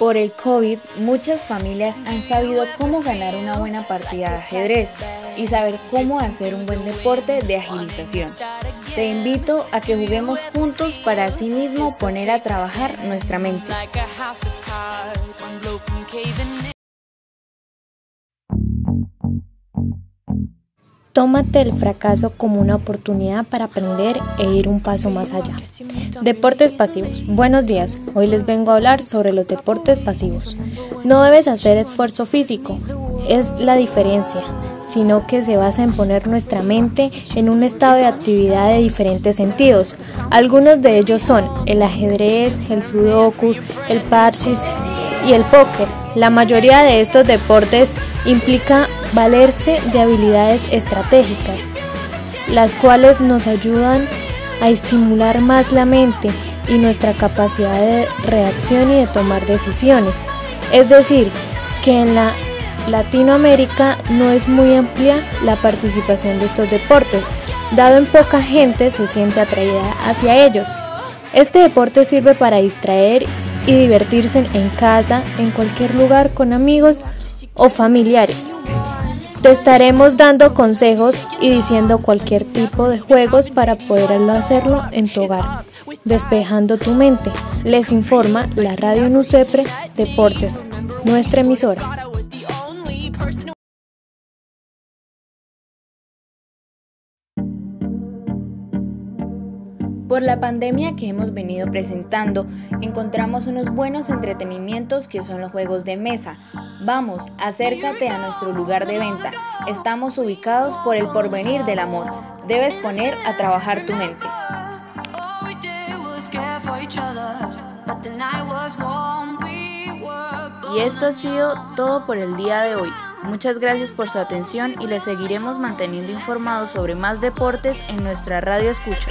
Por el COVID, muchas familias han sabido cómo ganar una buena partida de ajedrez y saber cómo hacer un buen deporte de agilización. Te invito a que juguemos juntos para así mismo poner a trabajar nuestra mente. Tómate el fracaso como una oportunidad para aprender e ir un paso más allá. Deportes pasivos. Buenos días. Hoy les vengo a hablar sobre los deportes pasivos. No debes hacer esfuerzo físico. Es la diferencia sino que se basa en poner nuestra mente en un estado de actividad de diferentes sentidos. Algunos de ellos son el ajedrez, el sudoku, el parchís y el póker. La mayoría de estos deportes implica valerse de habilidades estratégicas, las cuales nos ayudan a estimular más la mente y nuestra capacidad de reacción y de tomar decisiones. Es decir, que en la Latinoamérica no es muy amplia la participación de estos deportes, dado en poca gente se siente atraída hacia ellos. Este deporte sirve para distraer y divertirse en casa, en cualquier lugar con amigos o familiares. Te estaremos dando consejos y diciendo cualquier tipo de juegos para poder hacerlo en tu hogar, despejando tu mente. Les informa la Radio Nucepre Deportes, nuestra emisora. Por la pandemia que hemos venido presentando, encontramos unos buenos entretenimientos que son los juegos de mesa. Vamos, acércate a nuestro lugar de venta. Estamos ubicados por el porvenir del amor. Debes poner a trabajar tu mente. Y esto ha sido todo por el día de hoy. Muchas gracias por su atención y les seguiremos manteniendo informados sobre más deportes en nuestra radio escucha.